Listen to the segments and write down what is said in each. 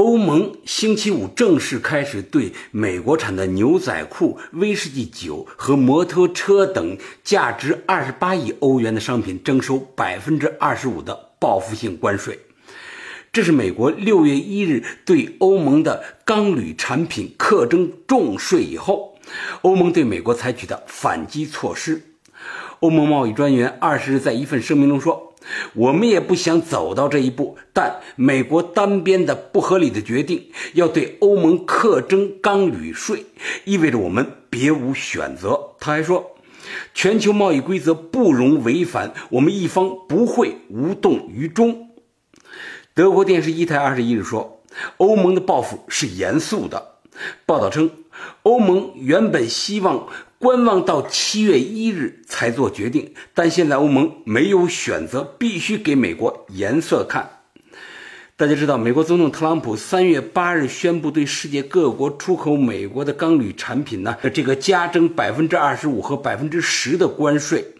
欧盟星期五正式开始对美国产的牛仔裤、威士忌酒和摩托车等价值二十八亿欧元的商品征收百分之二十五的报复性关税。这是美国六月一日对欧盟的钢铝产品课征重税以后，欧盟对美国采取的反击措施。欧盟贸易专员二十日在一份声明中说。我们也不想走到这一步，但美国单边的不合理的决定要对欧盟课征钢铝税，意味着我们别无选择。他还说，全球贸易规则不容违反，我们一方不会无动于衷。德国电视一台二十一日说，欧盟的报复是严肃的。报道称，欧盟原本希望。观望到七月一日才做决定，但现在欧盟没有选择，必须给美国颜色看。大家知道，美国总统特朗普三月八日宣布对世界各国出口美国的钢铝产品呢，这个加征百分之二十五和百分之十的关税。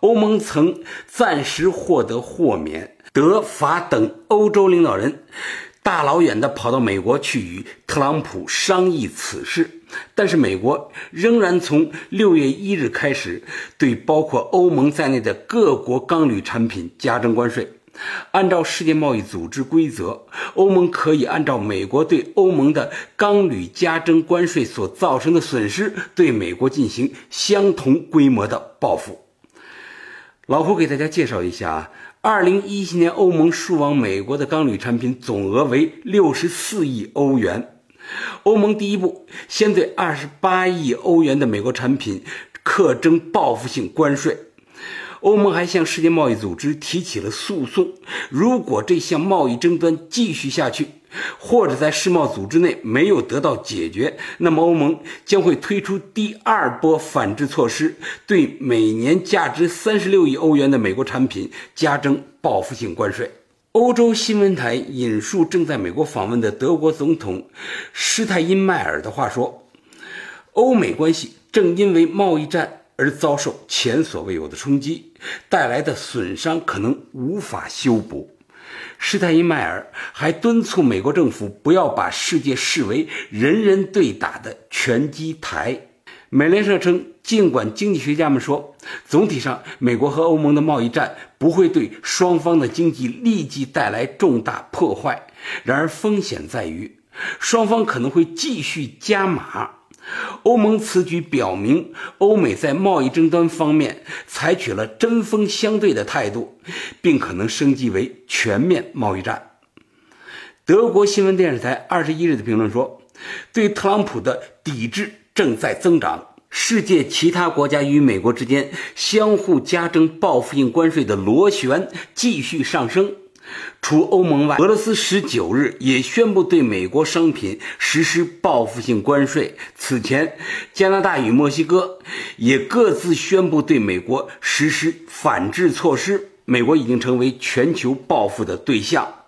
欧盟曾暂时获得豁免，德法等欧洲领导人。大老远的跑到美国去与特朗普商议此事，但是美国仍然从六月一日开始对包括欧盟在内的各国钢铝产品加征关税。按照世界贸易组织规则，欧盟可以按照美国对欧盟的钢铝加征关税所造成的损失，对美国进行相同规模的报复。老胡给大家介绍一下啊。二零一七年，欧盟输往美国的钢铝产品总额为六十四亿欧元。欧盟第一步先对二十八亿欧元的美国产品课征报复性关税。欧盟还向世界贸易组织提起了诉讼。如果这项贸易争端继续下去，或者在世贸组织内没有得到解决，那么欧盟将会推出第二波反制措施，对每年价值三十六亿欧元的美国产品加征报复性关税。欧洲新闻台引述正在美国访问的德国总统施泰因迈尔的话说：“欧美关系正因为贸易战而遭受前所未有的冲击，带来的损伤可能无法修补。”施泰因迈尔还敦促美国政府不要把世界视为人人对打的拳击台。美联社称，尽管经济学家们说，总体上美国和欧盟的贸易战不会对双方的经济立即带来重大破坏，然而风险在于，双方可能会继续加码。欧盟此举表明，欧美在贸易争端方面采取了针锋相对的态度，并可能升级为全面贸易战。德国新闻电视台二十一日的评论说：“对特朗普的抵制正在增长，世界其他国家与美国之间相互加征报复性关税的螺旋继续上升。”除欧盟外，俄罗斯十九日也宣布对美国商品实施报复性关税。此前，加拿大与墨西哥也各自宣布对美国实施反制措施。美国已经成为全球报复的对象。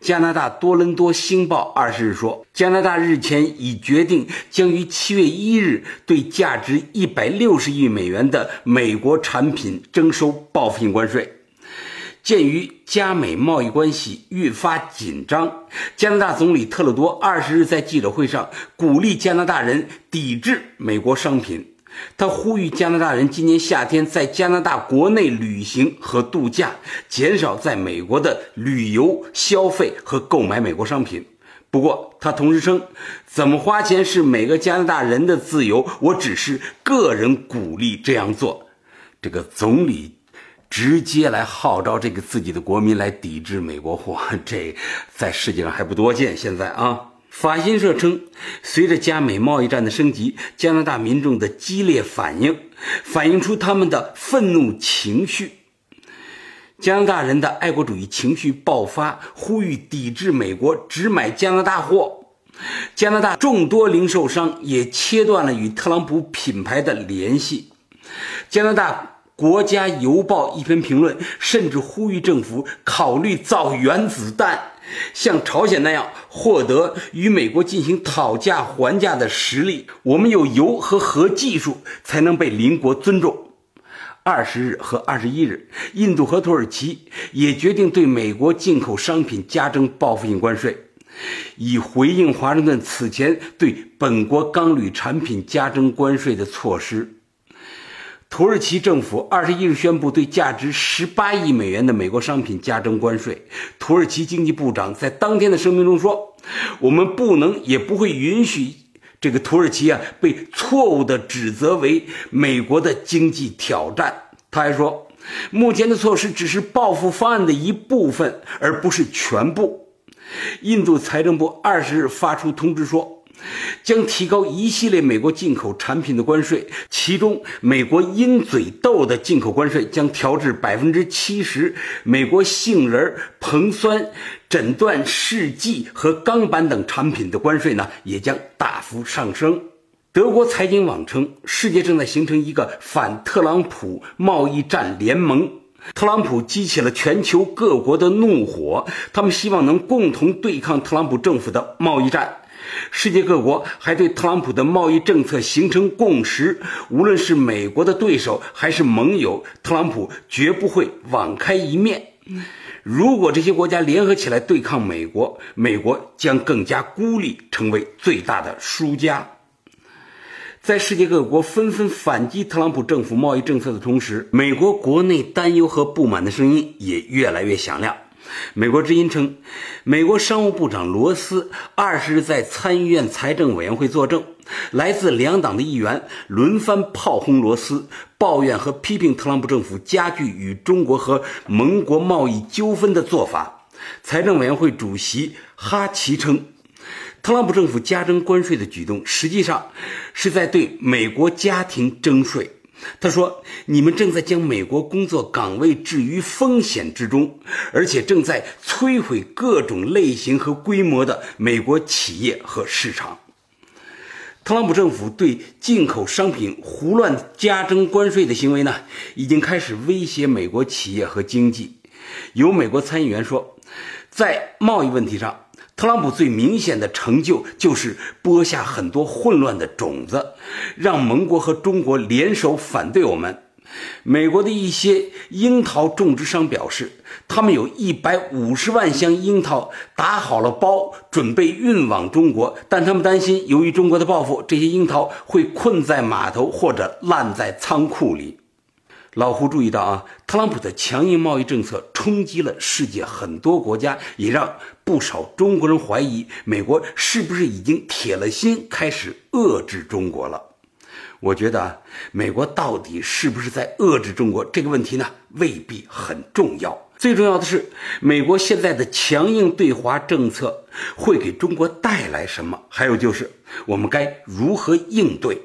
加拿大多伦多星报二十日说，加拿大日前已决定将于七月一日对价值一百六十亿美元的美国产品征收报复性关税。鉴于加美贸易关系愈发紧张，加拿大总理特鲁多二十日在记者会上鼓励加拿大人抵制美国商品。他呼吁加拿大人今年夏天在加拿大国内旅行和度假，减少在美国的旅游消费和购买美国商品。不过，他同时称，怎么花钱是每个加拿大人的自由，我只是个人鼓励这样做。这个总理。直接来号召这个自己的国民来抵制美国货，这在世界上还不多见。现在啊，法新社称，随着加美贸易战的升级，加拿大民众的激烈反应反映出他们的愤怒情绪。加拿大人的爱国主义情绪爆发，呼吁抵制美国，只买加拿大货。加拿大众多零售商也切断了与特朗普品牌的联系。加拿大。国家邮报》一篇评论，甚至呼吁政府考虑造原子弹，像朝鲜那样获得与美国进行讨价还价的实力。我们有油和核技术，才能被邻国尊重。二十日和二十一日，印度和土耳其也决定对美国进口商品加征报复性关税，以回应华盛顿此前对本国钢铝产品加征关税的措施。土耳其政府二十一日宣布对价值十八亿美元的美国商品加征关税。土耳其经济部长在当天的声明中说：“我们不能也不会允许这个土耳其啊被错误地指责为美国的经济挑战。”他还说：“目前的措施只是报复方案的一部分，而不是全部。”印度财政部二十日发出通知说。将提高一系列美国进口产品的关税，其中美国鹰嘴豆的进口关税将调至百分之七十，美国杏仁、硼酸、诊断试剂和钢板等产品的关税呢，也将大幅上升。德国财经网称，世界正在形成一个反特朗普贸易战联盟，特朗普激起了全球各国的怒火，他们希望能共同对抗特朗普政府的贸易战。世界各国还对特朗普的贸易政策形成共识，无论是美国的对手还是盟友，特朗普绝不会网开一面。如果这些国家联合起来对抗美国，美国将更加孤立，成为最大的输家。在世界各国纷纷反击特朗普政府贸易政策的同时，美国国内担忧和不满的声音也越来越响亮。美国之音称，美国商务部长罗斯二十日在参议院财政委员会作证，来自两党的议员轮番炮轰罗斯，抱怨和批评特朗普政府加剧与中国和盟国贸易纠纷的做法。财政委员会主席哈奇称，特朗普政府加征关税的举动实际上是在对美国家庭征税。他说：“你们正在将美国工作岗位置于风险之中，而且正在摧毁各种类型和规模的美国企业和市场。”特朗普政府对进口商品胡乱加征关税的行为呢，已经开始威胁美国企业和经济。有美国参议员说，在贸易问题上。特朗普最明显的成就就是播下很多混乱的种子，让盟国和中国联手反对我们。美国的一些樱桃种植商表示，他们有一百五十万箱樱桃打好了包，准备运往中国，但他们担心，由于中国的报复，这些樱桃会困在码头或者烂在仓库里。老胡注意到啊，特朗普的强硬贸易政策冲击了世界很多国家，也让不少中国人怀疑美国是不是已经铁了心开始遏制中国了。我觉得啊美国到底是不是在遏制中国这个问题呢，未必很重要。最重要的是，美国现在的强硬对华政策会给中国带来什么？还有就是，我们该如何应对？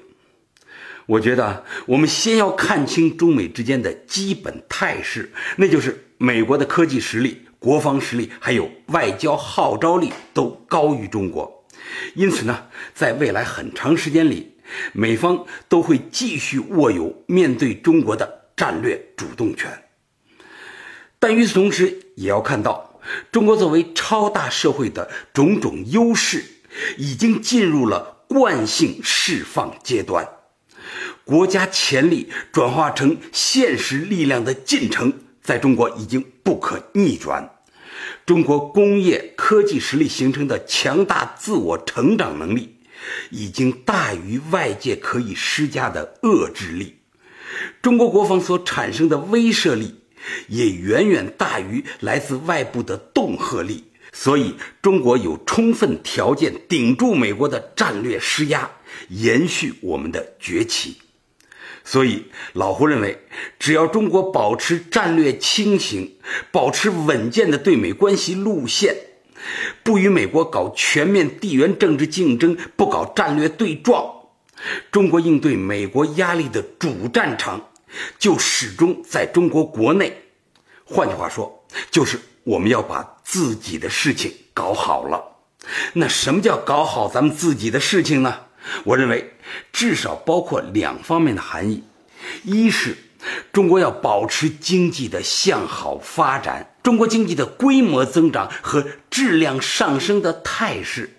我觉得我们先要看清中美之间的基本态势，那就是美国的科技实力、国防实力还有外交号召力都高于中国，因此呢，在未来很长时间里，美方都会继续握有面对中国的战略主动权。但与此同时，也要看到中国作为超大社会的种种优势，已经进入了惯性释放阶段。国家潜力转化成现实力量的进程，在中国已经不可逆转。中国工业科技实力形成的强大自我成长能力，已经大于外界可以施加的遏制力。中国国防所产生的威慑力，也远远大于来自外部的恫吓力。所以，中国有充分条件顶住美国的战略施压，延续我们的崛起。所以，老胡认为，只要中国保持战略清醒，保持稳健的对美关系路线，不与美国搞全面地缘政治竞争，不搞战略对撞，中国应对美国压力的主战场就始终在中国国内。换句话说，就是我们要把自己的事情搞好了。那什么叫搞好咱们自己的事情呢？我认为，至少包括两方面的含义：一是中国要保持经济的向好发展，中国经济的规模增长和质量上升的态势，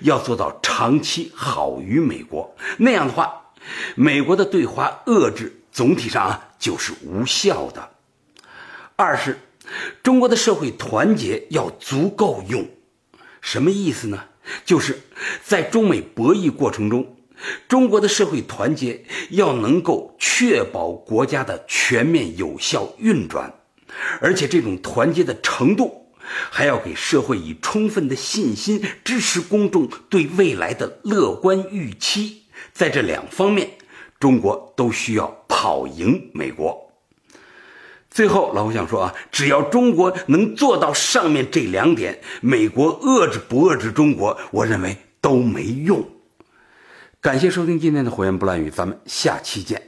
要做到长期好于美国。那样的话，美国的对华遏制总体上啊就是无效的。二是，中国的社会团结要足够用，什么意思呢？就是在中美博弈过程中。中国的社会团结要能够确保国家的全面有效运转，而且这种团结的程度，还要给社会以充分的信心，支持公众对未来的乐观预期。在这两方面，中国都需要跑赢美国。最后，老胡想说啊，只要中国能做到上面这两点，美国遏制不遏制中国，我认为都没用。感谢收听今天的《火焰不烂语》，咱们下期见。